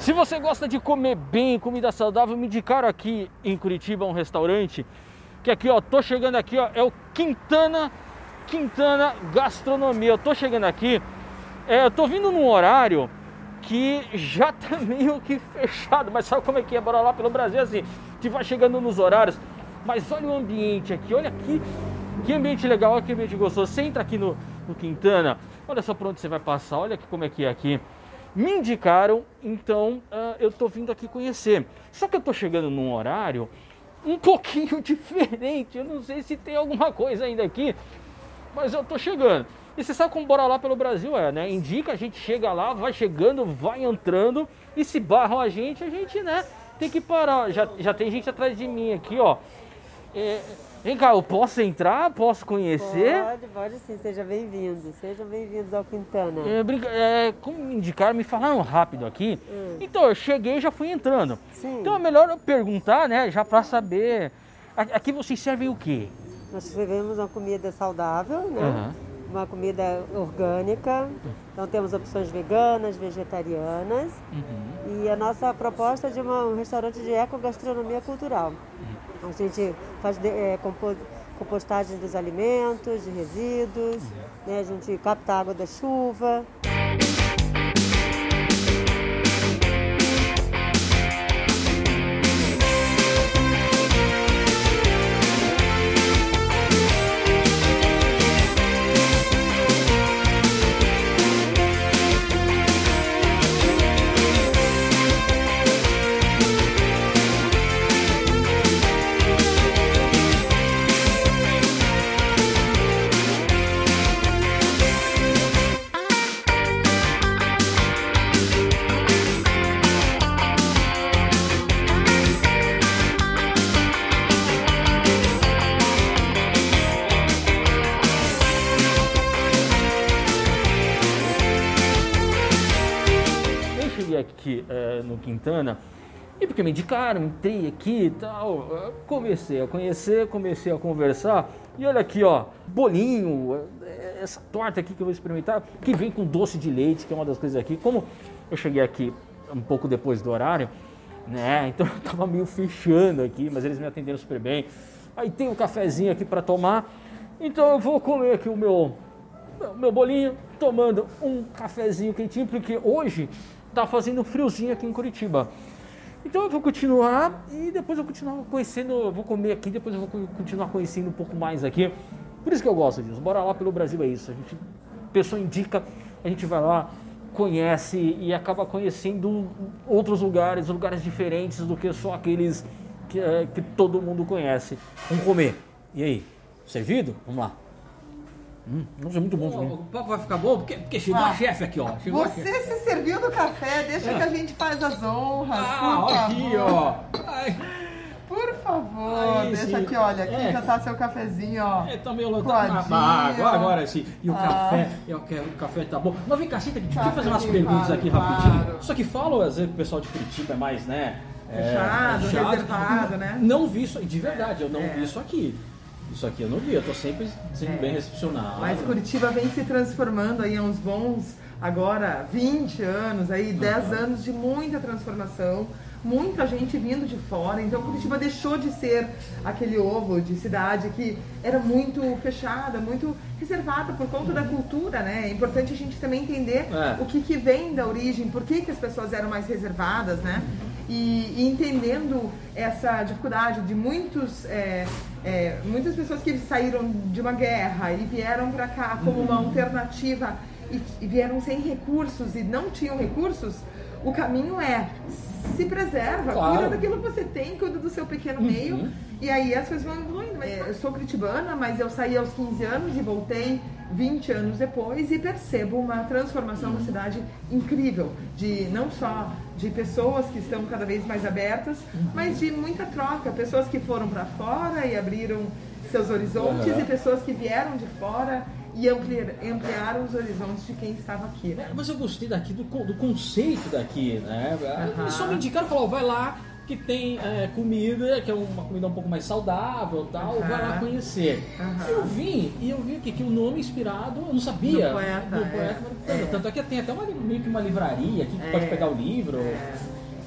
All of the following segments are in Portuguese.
Se você gosta de comer bem, comida saudável, me indicaram aqui em Curitiba um restaurante que aqui, ó, tô chegando aqui, ó, é o Quintana Quintana Gastronomia. Eu tô chegando aqui, é, eu tô vindo num horário que já tá meio que fechado, mas sabe como é que é? Bora lá pelo Brasil assim, que vai chegando nos horários. Mas olha o ambiente aqui, olha aqui, que ambiente legal, olha que ambiente gostoso. Você entra aqui no, no Quintana, olha só por onde você vai passar, olha aqui como é que é aqui. Me indicaram, então uh, eu tô vindo aqui conhecer. Só que eu tô chegando num horário um pouquinho diferente. Eu não sei se tem alguma coisa ainda aqui, mas eu tô chegando. E você sabe como bora lá pelo Brasil é, né? Indica, a gente chega lá, vai chegando, vai entrando, e se barram a gente, a gente, né, tem que parar. Já, já tem gente atrás de mim aqui, ó. É, vem cá, eu posso entrar? Posso conhecer? Pode, pode sim, seja bem-vindo. Sejam bem-vindos ao Quintana. É, é, como me indicaram, me falaram rápido aqui. Hum. Então, eu cheguei e já fui entrando. Sim. Então é melhor eu perguntar, né, já para saber. Aqui vocês servem o quê? Nós servimos uma comida saudável, né? Uhum. Uma comida orgânica. Então temos opções veganas, vegetarianas. Uhum. E a nossa proposta é de uma, um restaurante de ecogastronomia cultural. Uhum. A gente faz é, compostagem dos alimentos, de resíduos, né? a gente capta água da chuva. Quintana, e porque me indicaram, entrei aqui e tal, comecei a conhecer, comecei a conversar, e olha aqui, ó, bolinho, é, essa torta aqui que eu vou experimentar, que vem com doce de leite, que é uma das coisas aqui. Como eu cheguei aqui um pouco depois do horário, né, então eu tava meio fechando aqui, mas eles me atenderam super bem. Aí tem um cafezinho aqui para tomar, então eu vou comer aqui o meu, meu bolinho, tomando um cafezinho quentinho, porque hoje tá fazendo friozinho aqui em Curitiba. Então eu vou continuar e depois eu vou continuar conhecendo, eu vou comer aqui, depois eu vou continuar conhecendo um pouco mais aqui. Por isso que eu gosto disso. Bora lá pelo Brasil é isso. A gente, a pessoa indica, a gente vai lá, conhece e acaba conhecendo outros lugares, lugares diferentes do que só aqueles que, é, que todo mundo conhece. Vamos comer. E aí? Servido? Vamos lá. Hum, nossa, é muito bom também. O papo vai ficar bom porque, porque chegou ah, a chefe aqui, ó. Chegou você se serviu do café, deixa é. que a gente faz as honras. Ah, por aqui, ó. Ai. Por favor, Aí, deixa sim. aqui, olha, aqui é. já tá seu cafezinho, ó. É, tá meio lotado. Ah, agora, agora sim. E o ah. café, eu quero, o café tá bom. Mas vem cá, senta aqui, deixa eu fazer umas perguntas aqui claro. rapidinho. Só que falo, às vezes, o pessoal de Curitiba é mais, né? Fechado, é, fechado, reservado, né? Não vi isso, de verdade, eu não é. vi isso aqui. Isso aqui eu não vi, eu tô sempre sendo é. bem recepcionado. Mas Curitiba vem se transformando aí há uns bons, agora 20 anos, aí 10 uhum. anos de muita transformação, muita gente vindo de fora. Então Curitiba deixou de ser aquele ovo de cidade que era muito fechada, muito reservada por conta da cultura, né? É importante a gente também entender é. o que, que vem da origem, por que, que as pessoas eram mais reservadas, né? E entendendo essa dificuldade de muitos, é, é, muitas pessoas que saíram de uma guerra e vieram para cá como uma uhum. alternativa e, e vieram sem recursos e não tinham recursos, o caminho é se preserva, claro. cuida daquilo que você tem, cuida do seu pequeno meio, uhum. e aí as coisas vão evoluindo. É, eu sou curitibana, mas eu saí aos 15 anos e voltei 20 anos depois e percebo uma transformação uhum. cidade incrível, de não só de pessoas que estão cada vez mais abertas, uhum. mas de muita troca, pessoas que foram para fora e abriram seus horizontes uhum. e pessoas que vieram de fora e ampliar, ampliaram os horizontes de quem estava aqui. Né? mas eu gostei daqui do, do conceito daqui, né? Uhum. Eles só me indicaram, falou, vai lá, que tem é, comida, que é uma comida um pouco mais saudável tal, uhum. vai lá conhecer. Uhum. Eu vim e eu vi aqui que o nome inspirado, eu não sabia. Do poeta. Do poeta é. é. Tanto é que tem até uma, meio que uma livraria aqui que é. pode pegar o livro. É.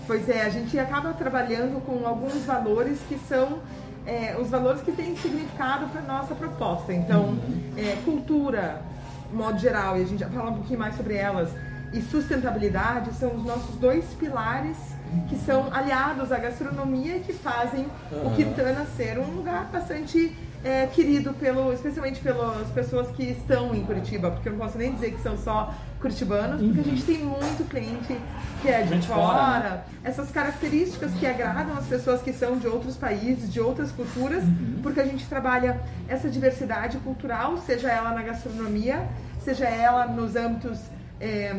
Pois é, a gente acaba trabalhando com alguns valores que são é, os valores que têm significado para nossa proposta. Então, uhum. é, cultura, modo geral, e a gente já fala um pouquinho mais sobre elas, e sustentabilidade são os nossos dois pilares que são aliados à gastronomia e que fazem uhum. o Quintana ser um lugar bastante é, querido, pelo, especialmente pelas pessoas que estão em Curitiba, porque eu não posso nem dizer que são só curitibanos, porque a gente tem muito cliente que é de fora, fora né? essas características que agradam as pessoas que são de outros países, de outras culturas, uhum. porque a gente trabalha essa diversidade cultural, seja ela na gastronomia, seja ela nos âmbitos é,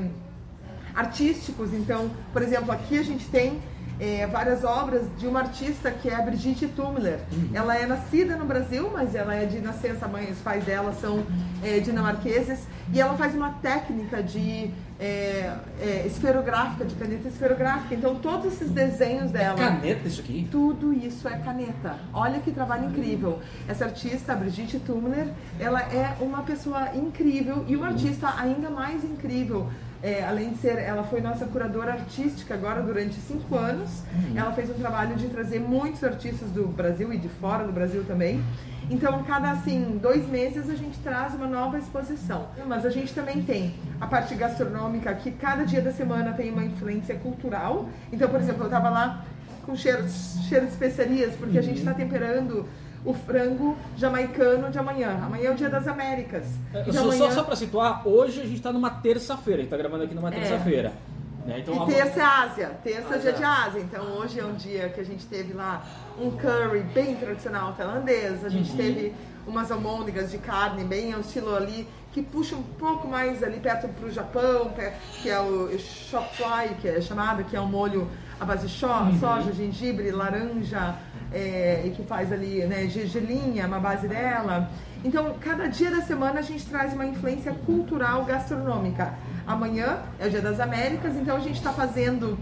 artísticos. Então, por exemplo, aqui a gente tem é, várias obras de uma artista que é a Brigitte Tumler. Uhum. Ela é nascida no Brasil, mas ela é de nascença, mãe, os pais dela são é, dinamarqueses, e ela faz uma técnica de é, é, esferográfica, de caneta esferográfica. Então, todos esses desenhos dela. É caneta isso aqui? Tudo isso é caneta. Olha que trabalho incrível. Essa artista, a Brigitte Tumler, ela é uma pessoa incrível e um artista ainda mais incrível é, além de ser, ela foi nossa curadora artística agora durante cinco anos. Uhum. Ela fez um trabalho de trazer muitos artistas do Brasil e de fora do Brasil também. Então, cada assim, dois meses a gente traz uma nova exposição. Mas a gente também tem a parte gastronômica, que cada dia da semana tem uma influência cultural. Então, por exemplo, eu estava lá com cheiro, cheiro de especiarias, porque a gente está temperando o frango jamaicano de amanhã. Amanhã é o Dia das Américas. É, só, amanhã... só, só para situar, hoje a gente está numa terça-feira, a gente está gravando aqui numa é. terça-feira. É. Né? Então, e terça é Ásia, terça é dia de Ásia. Então hoje é um dia que a gente teve lá um curry bem tradicional tailandês, a gente uhum. teve umas almôndegas de carne bem ao estilo ali, que puxa um pouco mais ali perto para o Japão, que é o shop fly, que é chamado, que é um molho à base de uhum. soja, gengibre, laranja, é, e que faz ali, né, gergelinha, uma base dela. Então, cada dia da semana a gente traz uma influência cultural gastronômica. Amanhã é o Dia das Américas, então a gente está fazendo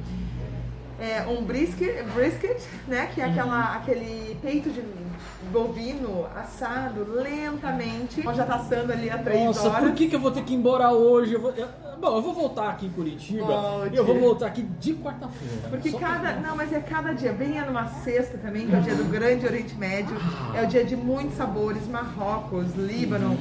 é, um brisket, brisket, né, que é aquela, uhum. aquele peito de bovino assado lentamente. Já tá assando ali há três Nossa, horas. por que, que eu vou ter que ir embora hoje? Eu vou, eu, bom, eu vou voltar aqui em Curitiba. Pode. Eu vou voltar aqui de quarta-feira. Porque cada. Não, mas é cada dia. Venha numa sexta também, que é o dia do Grande Oriente Médio. Ah. É o dia de muitos sabores, Marrocos, Líbano.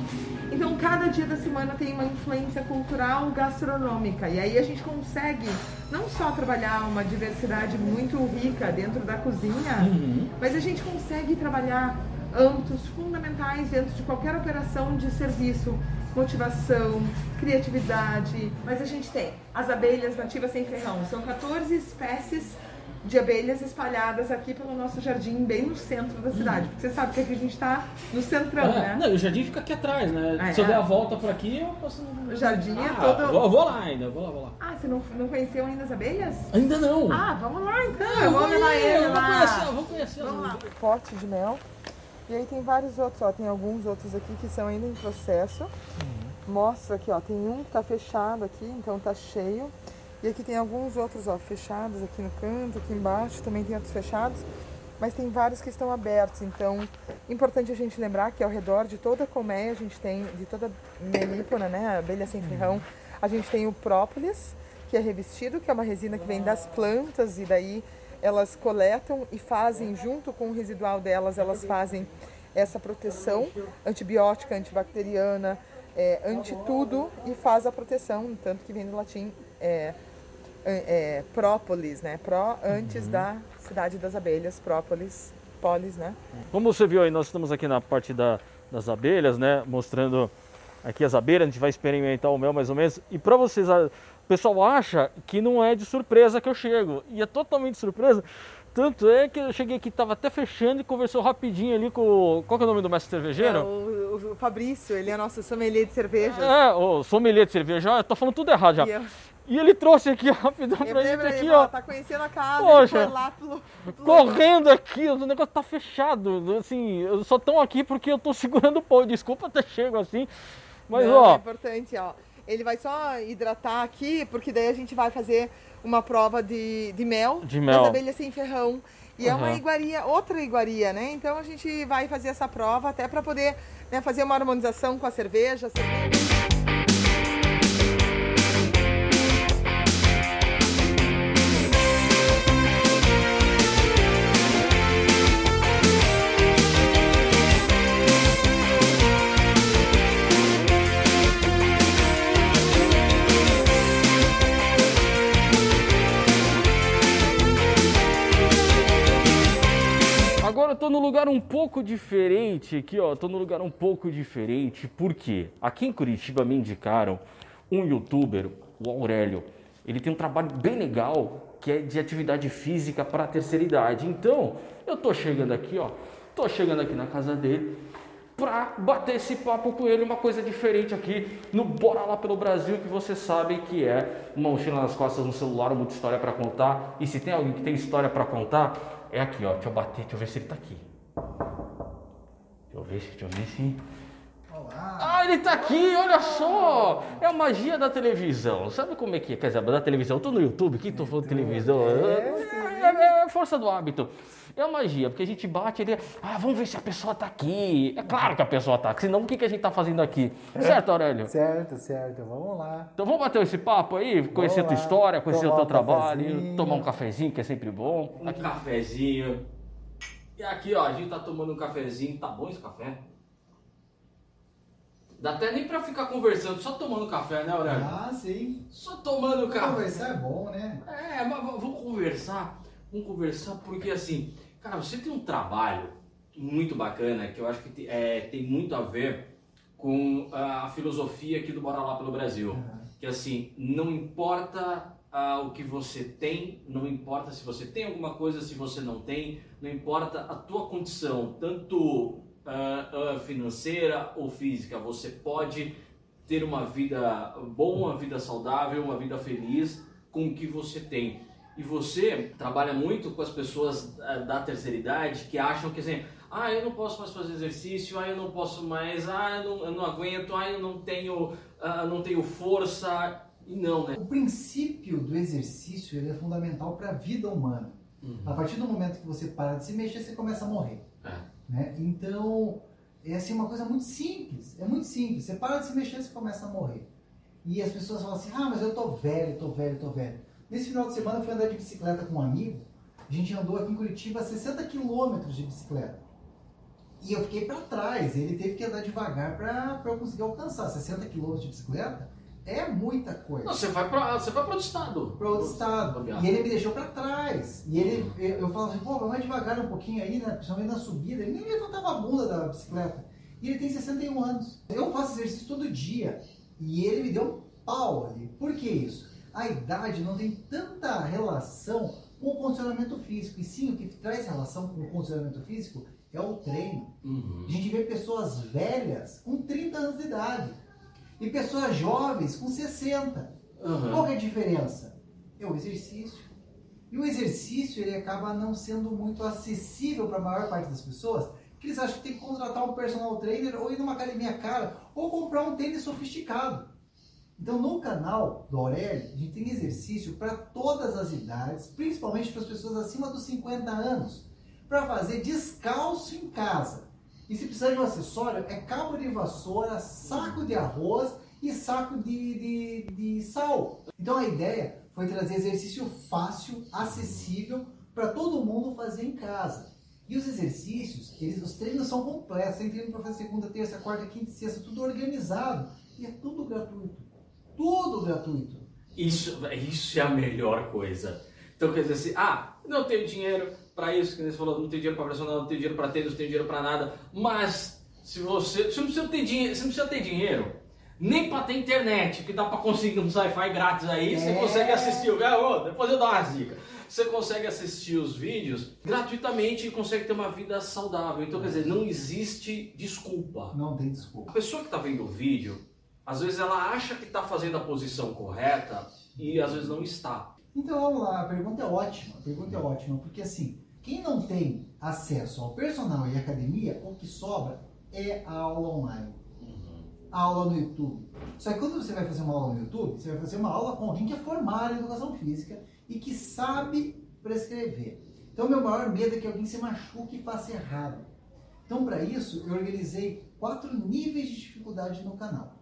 Então, cada dia da semana tem uma influência cultural gastronômica. E aí a gente consegue não só trabalhar uma diversidade muito rica dentro da cozinha, uhum. mas a gente consegue trabalhar âmbitos fundamentais dentro de qualquer operação de serviço, motivação, criatividade. Mas a gente tem as abelhas nativas sem ferrão, são 14 espécies de abelhas espalhadas aqui pelo nosso jardim, bem no centro da cidade. Porque você sabe que aqui a gente está no centrão, é, né? Não, e o jardim fica aqui atrás, né? É, Se eu der a volta por aqui, eu posso. O jardim é ah, é todo. Eu vou lá ainda, vou lá, vou lá. Ah, você não, não conheceu ainda as abelhas? Ainda não. Ah, vamos lá então. Ah, eu vou levar ele lá. Vou conhecer, vou conhecer. Vamos lá. Pote de mel. E aí tem vários outros, ó. Tem alguns outros aqui que são ainda em processo. Uhum. Mostra aqui, ó. Tem um que tá fechado aqui, então tá cheio. E aqui tem alguns outros, ó, fechados aqui no canto, aqui embaixo, também tem outros fechados, mas tem vários que estão abertos. Então, importante a gente lembrar que ao redor de toda a colmeia a gente tem, de toda melípona, né, abelha sem ferrão, a gente tem o própolis, que é revestido, que é uma resina que vem das plantas e daí elas coletam e fazem, junto com o residual delas, elas fazem essa proteção antibiótica, antibacteriana, é, anti tudo e faz a proteção, tanto que vem do latim é, é, própolis, né? Pró antes uhum. da cidade das abelhas, própolis, polis, né? Como você viu aí, nós estamos aqui na parte da, das abelhas, né? Mostrando aqui as abelhas, a gente vai experimentar o mel mais ou menos. E para vocês, o pessoal acha que não é de surpresa que eu chego. E é totalmente surpresa. Tanto é que eu cheguei aqui, estava até fechando e conversou rapidinho ali com. Qual que é o nome do mestre cervejeiro? É, o, o, Fabrício, ele é nosso sommelier de cerveja. É, o sommelier de cerveja. Eu tô falando tudo errado já. E eu... E ele trouxe aqui rapidão pra gente aqui, ó. Tá conhecendo a casa, Poxa, lá pelo, pelo... Correndo aqui, o negócio tá fechado. Assim, eu só tão aqui porque eu tô segurando o pão. Desculpa até chego assim. Mas Não, ó. É importante, ó. Ele vai só hidratar aqui, porque daí a gente vai fazer uma prova de, de mel, De mel. das abelhas sem ferrão. E é uma iguaria, outra iguaria, né? Então a gente vai fazer essa prova até para poder né, fazer uma harmonização com a cerveja. a cerveja. Lugar um pouco diferente aqui, ó. Tô num lugar um pouco diferente. Por quê? Aqui em Curitiba me indicaram um youtuber, o Aurélio. Ele tem um trabalho bem legal que é de atividade física para a terceira idade. Então, eu tô chegando aqui, ó. Tô chegando aqui na casa dele pra bater esse papo com ele, uma coisa diferente aqui no Bora Lá pelo Brasil, que você sabe que é uma mochila nas costas, um celular, muita história para contar. E se tem alguém que tem história para contar, é aqui, ó. Deixa eu bater, deixa eu ver se ele tá aqui. Deixa eu ver, se- deixa eu ver se. Olá! Ah, ele tá aqui, olha só! É a magia da televisão. Sabe como é que é? Quer dizer, da televisão. Eu tô no YouTube, aqui tô falando de televisão. É, é, é força do hábito. É a magia, porque a gente bate ele. Ah, vamos ver se a pessoa tá aqui. É claro que a pessoa tá, senão o que, que a gente tá fazendo aqui? Certo, Aurélio? Certo, certo, vamos lá. Então vamos bater esse papo aí, conhecer a tua história, conhecer o tomar teu um trabalho, cafezinho. tomar um cafezinho, que é sempre bom. Um cafezinho. E aqui, ó, a gente tá tomando um cafezinho. Tá bom esse café? Dá até nem pra ficar conversando, só tomando café, né, Aurélio? Ah, sim. Só tomando café. Conversar é bom, né? É, mas vamos conversar. Vamos conversar porque assim, cara, você tem um trabalho muito bacana que eu acho que é, tem muito a ver com a filosofia aqui do Bora Lá pelo Brasil. Que assim, não importa ah, o que você tem, não importa se você tem alguma coisa, se você não tem, não importa a tua condição, tanto ah, ah, financeira ou física, você pode ter uma vida boa, uma vida saudável, uma vida feliz com o que você tem. E você trabalha muito com as pessoas ah, da terceira idade que acham que assim, ah, eu não posso mais fazer exercício, ah, eu não posso mais, ah, eu não, eu não aguento, ah, eu não tenho, ah, não tenho força. E não, né? O princípio do exercício ele é fundamental para a vida humana. A partir do momento que você para de se mexer, você começa a morrer. É. Né? Então, é assim, uma coisa muito simples. É muito simples. Você para de se mexer, você começa a morrer. E as pessoas falam assim: ah, mas eu tô velho, tô velho, tô velho. Nesse final de semana eu fui andar de bicicleta com um amigo. A gente andou aqui em Curitiba 60 quilômetros de bicicleta. E eu fiquei para trás. Ele teve que andar devagar para eu conseguir alcançar. 60 quilômetros de bicicleta é muita coisa Não, você vai para você vai para outro estado. para outro estado. E ele me deixou para trás. E ele, eu, eu falava assim, pô, vai mais devagar um pouquinho aí, né? Principalmente na subida. Ele nem levantava a bunda da bicicleta. E ele tem 61 anos. Eu faço exercício todo dia. E ele me deu um pau ali. Por que isso? A idade não tem tanta relação com o condicionamento físico. E sim, o que traz relação com o condicionamento físico é o treino. Uhum. A gente vê pessoas velhas com 30 anos de idade. E pessoas jovens com 60. Uhum. Qual que é a diferença? É o exercício. E o exercício ele acaba não sendo muito acessível para a maior parte das pessoas, que eles acham que tem que contratar um personal trainer ou ir numa academia cara ou comprar um tênis sofisticado. Então no canal do Aurélio, a gente tem exercício para todas as idades, principalmente para as pessoas acima dos 50 anos, para fazer descalço em casa. E se precisar de um acessório, é cabo de vassoura, saco de arroz e saco de, de, de sal. Então a ideia foi trazer exercício fácil, acessível para todo mundo fazer em casa. E os exercícios, eles, os treinos são completos, tem treino para fazer segunda, terça, quarta, quinta sexta, tudo organizado. E é tudo gratuito. Tudo gratuito. Isso, isso é a melhor coisa. Então quer dizer assim, ah, não tenho dinheiro para isso, que você falou, não tenho dinheiro para personal, não tenho dinheiro para tênis, não tenho dinheiro para nada. Mas se você, você não precisa ter dinheiro, você não precisa ter dinheiro. Nem para ter internet, que dá para conseguir um sci-fi grátis aí, você É. consegue assistir o ô, depois eu dou umas dicas. Você consegue assistir os vídeos gratuitamente e consegue ter uma vida saudável. Então, quer dizer, não existe desculpa. Não tem desculpa. A pessoa que está vendo o vídeo, às vezes ela acha que está fazendo a posição correta e às vezes não está. Então vamos lá, a pergunta é ótima, a pergunta é ótima, porque assim, quem não tem acesso ao personal e academia, o que sobra é a aula online. a aula no YouTube. Só que quando você vai fazer uma aula no YouTube, você vai fazer uma aula com alguém que é formado em educação física e que sabe prescrever. Então, meu maior medo é que alguém se machuque e faça errado. Então, para isso, eu organizei quatro níveis de dificuldade no canal.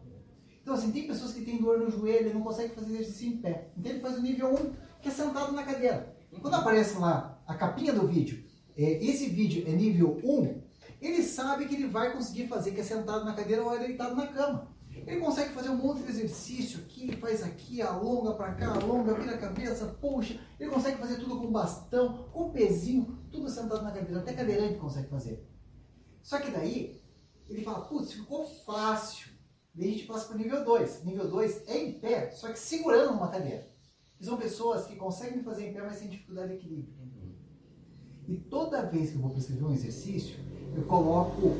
Então, assim, tem pessoas que têm dor no joelho e não conseguem fazer exercício em pé. Então, ele faz o nível 1, que é sentado na cadeira. Quando aparece lá a capinha do vídeo, é, esse vídeo é nível 1, ele sabe que ele vai conseguir fazer, que é sentado na cadeira ou é deitado na cama. Ele consegue fazer um monte de exercício aqui, faz aqui, alonga para cá, alonga, vira a cabeça, puxa. Ele consegue fazer tudo com bastão, com pezinho, tudo sentado na cadeira. Até cadeirante consegue fazer. Só que daí, ele fala, putz, ficou fácil. Daí a gente passa para o nível 2. Nível 2 é em pé, só que segurando uma cadeira. E são pessoas que conseguem fazer em pé, mas têm dificuldade de equilíbrio. E toda vez que eu vou prescrever um exercício, eu coloco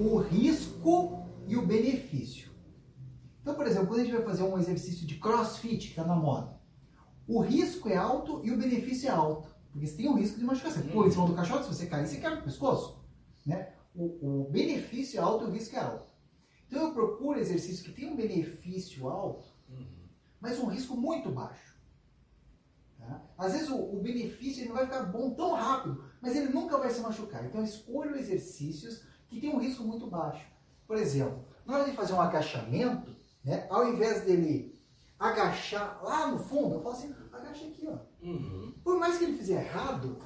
o risco e o benefício. Então, por exemplo, quando a gente vai fazer um exercício de crossfit, que está na moda, o risco é alto e o benefício é alto. Porque você tem o risco de machucar. Você pula em cima do caixote, se você cair, você quebra o pescoço. Né? O, o benefício é alto e o risco é alto. Então eu procuro exercício que tem um benefício alto, mas um risco muito baixo. Tá? Às vezes o, o benefício não vai ficar bom tão rápido, mas ele nunca vai se machucar. Então eu escolho exercícios que têm um risco muito baixo. Por exemplo, na hora de fazer um agachamento, né, ao invés dele agachar lá no fundo, eu falo assim, agacha aqui, ó. Uhum. Por mais que ele fizer errado,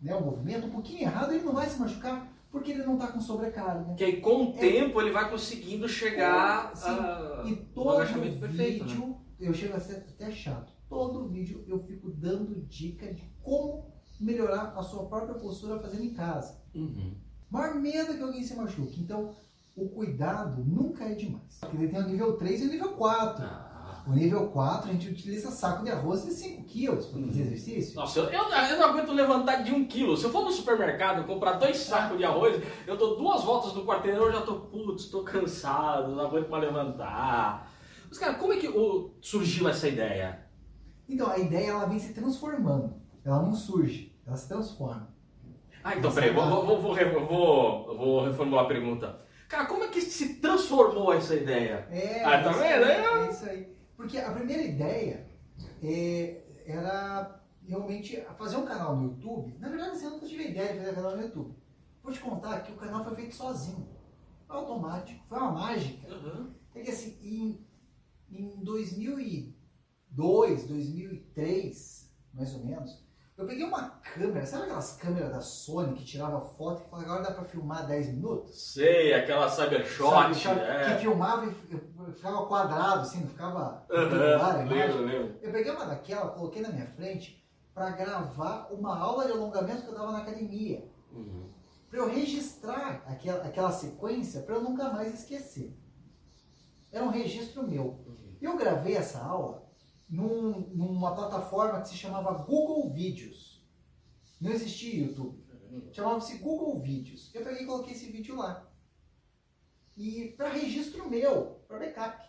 né, o movimento, um pouquinho errado, ele não vai se machucar, porque ele não está com sobrecarga. Que aí com o é, tempo ele vai conseguindo chegar é, a, e todo vídeo, perfeito. Né? Eu chego a ser até chato. Todo vídeo eu fico dando dica de como melhorar a sua própria postura fazendo em casa. Uhum. Maior medo que alguém se machuque. Então, o cuidado nunca é demais. Porque tem o nível 3 e o nível 4. Ah. O nível 4 a gente utiliza saco de arroz de 5 quilos para fazer uhum. exercício. Nossa, eu, eu, eu, não aguento levantar de 1 quilo. Se eu for no supermercado comprar dois sacos de arroz, eu dou duas voltas no quarteirão e já tô, putz, tô cansado, não aguento mais levantar. Mas, cara, como é que oh, surgiu essa ideia? Então, a ideia ela vem se transformando. Ela não surge, ela se transforma. Ah, então, peraí, vou, vou, vou, vou, vou reformular a pergunta. Cara, como é que se transformou essa ideia? É, ah, tá vendo? É, é isso aí. Porque a primeira ideia é, era realmente fazer um canal no YouTube. Na verdade, assim, eu nunca tive a ideia de fazer um canal no YouTube. Vou te contar que o canal foi feito sozinho. Foi automático, foi uma mágica. Uhum. É que assim, em, em 2002, 2003, mais ou menos, eu peguei uma câmera, sabe aquelas câmeras da Sony que tirava foto e falava agora dá pra filmar 10 minutos? Sei, aquela Cybershot. Sabe, é. Que filmava e ficava quadrado, assim, não ficava. Uhum, lembro, lembro. Eu peguei uma daquela, coloquei na minha frente para gravar uma aula de alongamento que eu dava na academia. Uhum. Para eu registrar aquela, aquela sequência para eu nunca mais esquecer. Era um registro meu. Uhum. Eu gravei essa aula num, numa plataforma que se chamava Google Vídeos. Não existia YouTube. Chamava-se Google Vídeos. Eu peguei e coloquei esse vídeo lá. E para registro meu, para backup.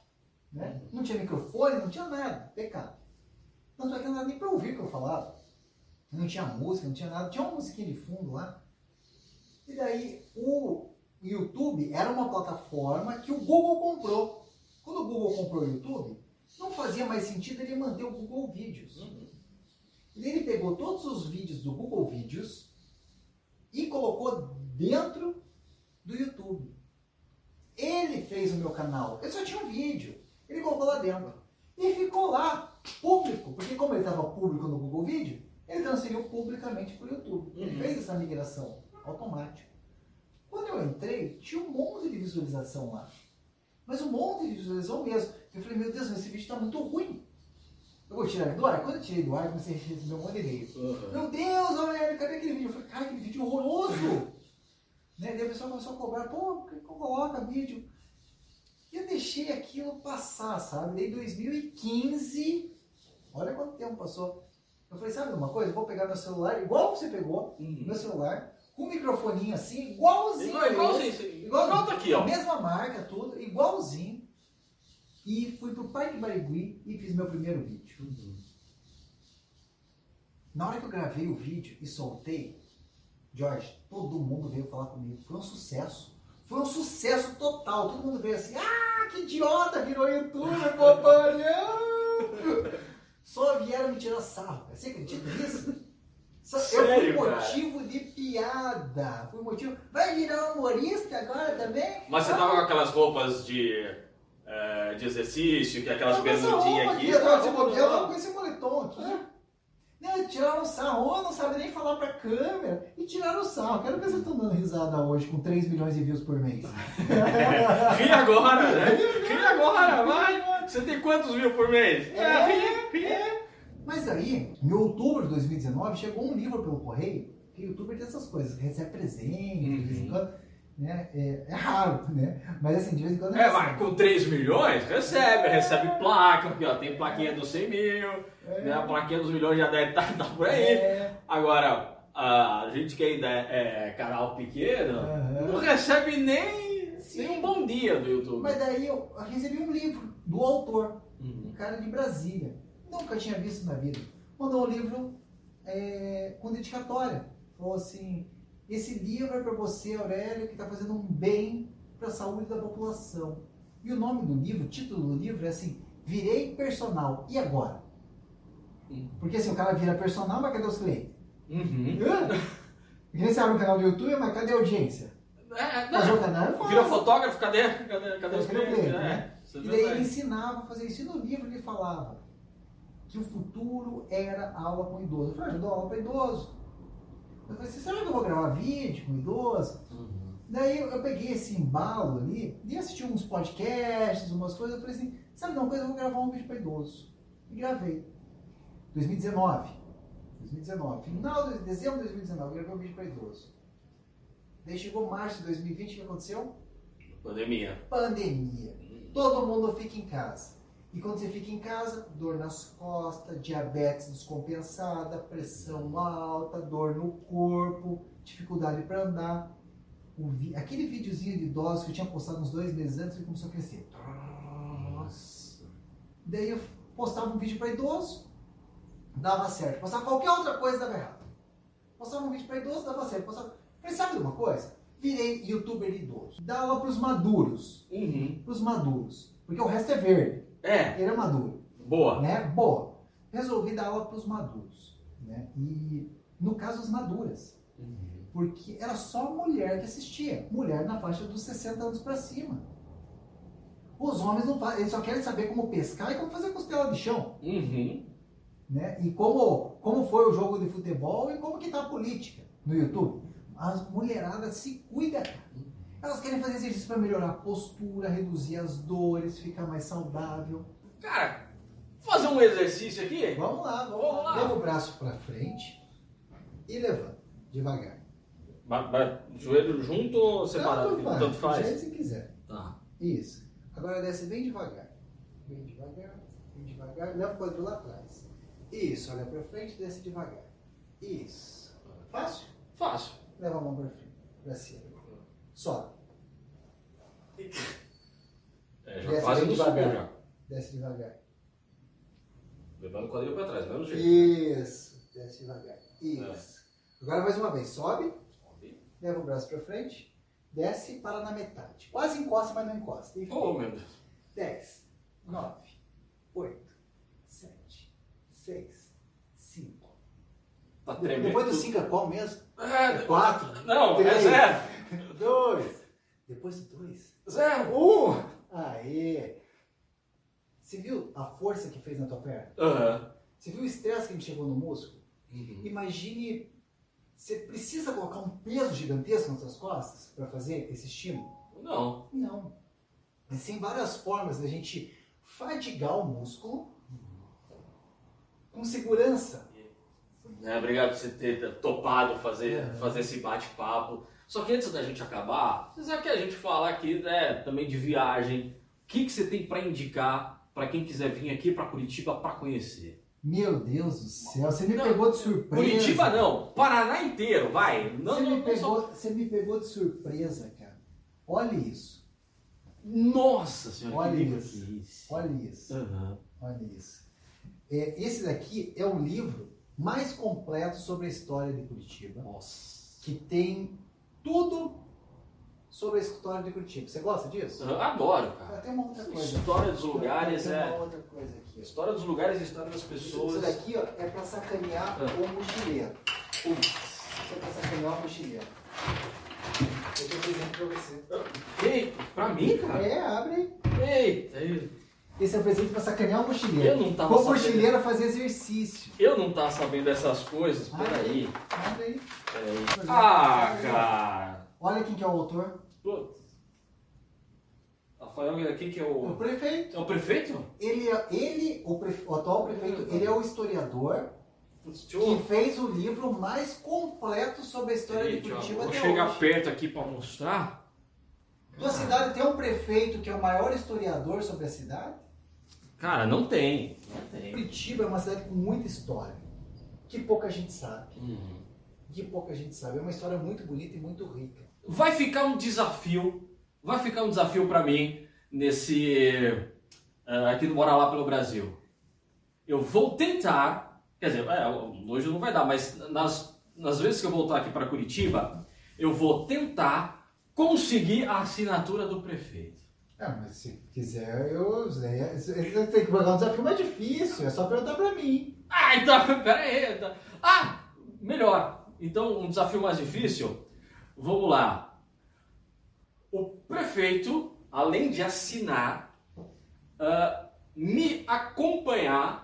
Né? Não tinha microfone, não tinha nada. Backup. Tanto é que não nem para ouvir o que eu falava. Não tinha música, não tinha nada. Tinha uma musiquinha de fundo lá. E daí o YouTube era uma plataforma que o Google comprou. Quando o Google comprou o YouTube, não fazia mais sentido ele manter o Google Vídeos. Uhum. Ele pegou todos os vídeos do Google Vídeos e colocou dentro do YouTube. Ele fez o meu canal. Eu só tinha um vídeo. Ele colocou lá dentro. E ficou lá, público. Porque como ele estava público no Google Vídeo, ele transferiu publicamente para o YouTube. Ele uhum. fez essa migração automática. Quando eu entrei, tinha um monte de visualização lá. Mas um monte de visualização mesmo. Eu falei, meu Deus, mas esse vídeo está muito ruim. Eu vou tirar do ar. Quando eu tirei do ar, comecei a receber um monte de e-mail. Uhum. Meu Deus, olha, cadê aquele vídeo? Eu falei, cara, aquele vídeo horroroso. né? Daí a pessoa começou a cobrar, pô, por que coloca vídeo? E eu deixei aquilo passar, sabe? Daí 2015, olha quanto tempo passou. Eu falei, sabe uma coisa? Eu vou pegar meu celular, igual você pegou, uhum. meu celular, com um microfoninho assim, igualzinho. Igual, igualzinho, Igual, tá aqui, ó. Mesma marca, tudo, igualzinho e fui para o Parque Barigui e fiz meu primeiro vídeo. Uhum. Na hora que eu gravei o vídeo e soltei, Jorge, todo mundo veio falar comigo. Foi um sucesso. Foi um sucesso total. Todo mundo veio assim, ah, que idiota virou youtuber, bobalhão! Só vieram me tirar sarro. Você acredita nisso? Sério, eu fui cara? motivo de piada. Fui motivo. Vai virar humorista agora também? Mas você Ah, tava com aquelas roupas de, é, de exercício, que é aquelas bermudinhas aqui. Eu tava, eu tava com esse moletom aqui. Não, tiraram sarro, não sabe nem falar pra câmera. E tiraram sarro. Quero ver se vocês estão dando risada hoje com 3 milhões de views por mês. Ri agora, né? Ri agora, vai! Você tem quantos mil por mês? É, ri, ri. Mas aí, em outubro de 2019, chegou um livro pelo correio, que o youtuber tem essas coisas, recebe presente, de vez em Uhum. quando. Né? É, é raro, né? Mas assim, de vez em quando É, mas com 3 milhões, recebe, recebe placa, ó, tem plaquinha dos 100 mil, né, a plaquinha dos milhões já deve estar por aí. É, Agora, a gente que ainda é, é canal pequeno, Aham. não recebe nem, Sim. nem um bom dia do YouTube. mas daí eu recebi um livro do autor, Uhum. um cara de Brasília. Nunca tinha visto na vida. Mandou um livro é, com dedicatória. Falou assim: esse livro é para você, Aurélio, que está fazendo um bem para a saúde da população. E o nome do livro, o título do livro é assim: Virei personal. E agora? Porque assim, o cara vira personal, mas cadê os clientes? Uhum. Hã? Porque nem você abre um canal do YouTube, mas cadê a audiência? É, Mas o canal é. Vira fotógrafo, cadê? Cadê, cadê os Cadê o clientes? cliente, É, né? isso é E daí ele ensinava a fazer isso. E no livro ele falava que o futuro era aula com idoso. Eu falei, ah, eu dou aula para idoso. Eu falei, assim, será que eu vou gravar vídeo com idoso? Uhum. Daí eu, eu peguei esse embalo ali e assisti uns podcasts, umas coisas. Eu falei assim, sabe uma coisa? Eu vou gravar um vídeo para idoso. E gravei. 2019. 2019. Final de dezembro de 2019, eu gravei um vídeo para idoso. Daí chegou março de 2020, o que aconteceu? Pandemia. Pandemia. Todo mundo fica em casa. E quando você fica em casa, dor nas costas, diabetes descompensada, pressão alta, dor no corpo, dificuldade para andar. Vi- Aquele videozinho de idosos que eu tinha postado uns dois meses antes, ele começou a crescer. Nossa. Daí eu postava um vídeo para idoso, dava certo. Postava qualquer outra coisa, dava errado. Postava um vídeo para idoso, dava certo. Postava... Falei, sabe de uma coisa? Virei youtuber idoso. Dá aula para os maduros. Uhum. Para os maduros. Porque o resto é verde. É, Ele é maduro. boa. Né? Boa. Resolvi dar aula para os maduros. Né? E no caso, as maduras. Uhum. Porque era só mulher que assistia. Mulher na faixa dos 60 anos para cima. Os homens não fazem, eles só querem saber como pescar e como fazer costela de chão. Uhum. Né? E como, como foi o jogo de futebol e como que tá a política no YouTube. As mulheradas se cuidam, cara. Elas querem fazer exercício para melhorar a postura, reduzir as dores, ficar mais saudável. Cara, fazer um exercício aqui. Vamos lá, vamos, Vamos lá. Leva o braço para frente e levanta, devagar. Mas, mas joelho junto ou separado? Tanto faz, Tanto do faz. jeito que você quiser. Tá. Isso. Agora desce bem devagar. Bem devagar, bem devagar. Leva o quadril lá atrás. Isso, olha para frente, desce devagar. Isso. Fácil? Fácil. Leva a mão para frente, para cima. Sobe. É, já Desce quase não devagar. já. Desce devagar. Levando o quadril pra trás, mesmo jeito. Isso. Desce devagar. Isso. É. Agora mais uma vez. Sobe. Sobe. Leva o braço para frente. Desce e para na metade. Quase encosta, mas não encosta. E Oh, meu Deus. 10, 9, 8, 7, 6, 5. Tá tremendo. Depois do 5 é qual mesmo? É, É 4, Não, é Três. zero. 2. Depois do 2. Zero. 1. Aê! Você viu a força que fez na tua perna? Aham. Você viu o estresse que a gente chegou no músculo? Uhum. Imagine, você precisa colocar um peso gigantesco nas suas costas para fazer esse estímulo? Não. Não. Existem várias formas da gente fadigar o músculo com segurança. É, obrigado por você ter topado fazer, É. fazer esse bate-papo. Só que antes da gente acabar, já que a gente falar aqui né, também de viagem, o que, que você tem para indicar para quem quiser vir aqui para Curitiba para conhecer? Meu Deus do céu, você me Não, pegou de surpresa. Curitiba não, Paraná inteiro, vai. Não, Você, não, me pegou, só- você me pegou de surpresa, cara. Olha isso. Nossa senhora, Olha que livro isso. é esse? Olha isso. Aham. Olha isso. É, esse daqui é o livro mais completo sobre a história de Curitiba. Nossa. que tem tudo sobre a história de Curitiba. Você gosta disso? Eu adoro, cara. Tem uma outra coisa. História dos lugares Tem é. uma outra coisa aqui. História dos lugares e história das Isso pessoas. daqui ó, é pra sacanear Ah. o mochileiro. Isso é pra sacanear o mochileiro. Eu tenho um presente pra você. Eita, pra mim, cara? É, abre aí. Esse é um presente pra sacanear o mochileiro. Eu não tava O sabendo. mochileiro fazer exercício. eu não tava sabendo dessas coisas. Peraí. Aí. Peraí. Ah, cara. Olha quem que é o autor. Putz. Rafael, aqui que é O o. prefeito. É o prefeito? Ele, é- ele o, prefe- o atual prefeito, ele é o historiador Putz, que fez o livro mais completo sobre a história Peraí, de Curitiba Vou chegar hoje. perto aqui pra mostrar. Tua cidade tem um prefeito que é o maior historiador sobre a cidade? Cara, não tem. Não tem. Curitiba é uma cidade com muita história, que pouca gente sabe. Uhum. Que pouca gente sabe. É uma história muito bonita e muito rica. Vai ficar um desafio. Vai ficar um desafio pra mim nesse. eh, aqui no Bora Lá pelo Brasil. Eu vou tentar. Quer dizer, é, hoje não vai dar, mas nas, nas vezes que eu voltar aqui para Curitiba, eu vou tentar conseguir a assinatura do prefeito. É, mas se quiser, eu. Ele tem que pegar um desafio mais difícil, é só perguntar pra mim. Ah, então, pera aí. tá. Ah, melhor. Então, um desafio mais difícil. Vamos lá. O prefeito, além de assinar, ah, me acompanhar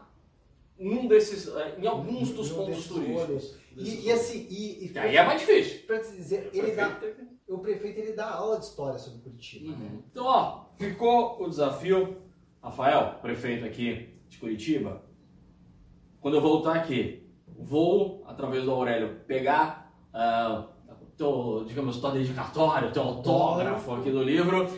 num desses, ah, em alguns dos pontos turísticos. E, e assim, e, e aí é mais difícil. te dizer, ele dá, o prefeito ele dá aula de história sobre Curitiba. né? Então, ó, ficou o desafio. Rafael, prefeito aqui de Curitiba, quando eu voltar aqui, vou, através do Aurélio, pegar ah, teu, digamos, tua dedicatória, teu autógrafo aqui do livro,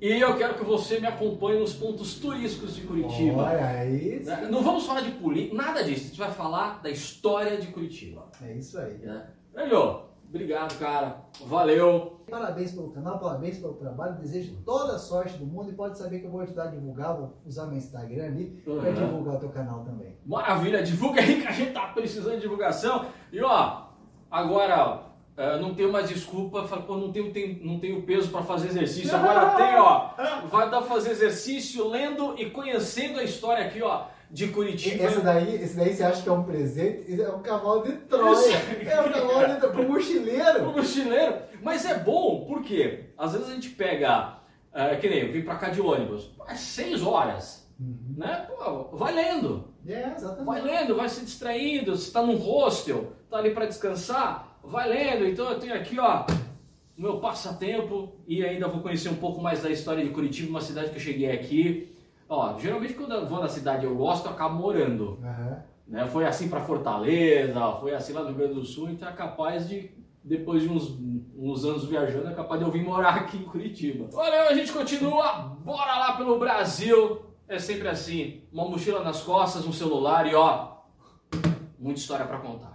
e eu quero que você me acompanhe nos pontos turísticos de Curitiba. Olha aí. Né? Não vamos falar de política, nada disso, a gente vai falar da história de Curitiba. É isso aí. Né? Velho, obrigado, cara. Valeu. Parabéns pelo canal, parabéns pelo trabalho. Desejo toda a sorte do mundo e pode saber que eu vou ajudar a divulgar, vou usar meu Instagram ali para Uhum. divulgar o teu canal também. Maravilha, divulga aí que a gente tá precisando de divulgação. E ó, agora eh, não tenho mais desculpa, fala, pô, não tenho, tem- não tenho peso para fazer exercício. Agora tem, ó, vai dar pra fazer exercício lendo e conhecendo a história aqui, ó, de Curitiba. Essa daí, esse daí você acha que é um presente? É um cavalo de Troia. É um cavalo de Troia. Pro mochileiro. Pro mochileiro. Mas é bom, porque às vezes a gente pega, eh, que nem eu vim pra cá de ônibus, é seis horas, Uhum. né? Pô, vai lendo. É, exatamente. Vai lendo, vai se distraindo. Se está num hostel, tá ali para descansar, vai lendo. Então eu tenho aqui, ó, o meu passatempo e ainda vou conhecer um pouco mais da história de Curitiba, uma cidade que eu cheguei aqui. Ó, geralmente quando eu vou na cidade eu gosto, eu acabo morando. Aham. Né? Foi assim para Fortaleza, foi assim lá no Rio Grande do Sul, então é capaz de, depois de uns, uns anos viajando, é capaz de eu vir morar aqui em Curitiba. Valeu, a gente continua, bora lá pelo Brasil. É sempre assim, uma mochila nas costas, um celular e ó, muita história para contar.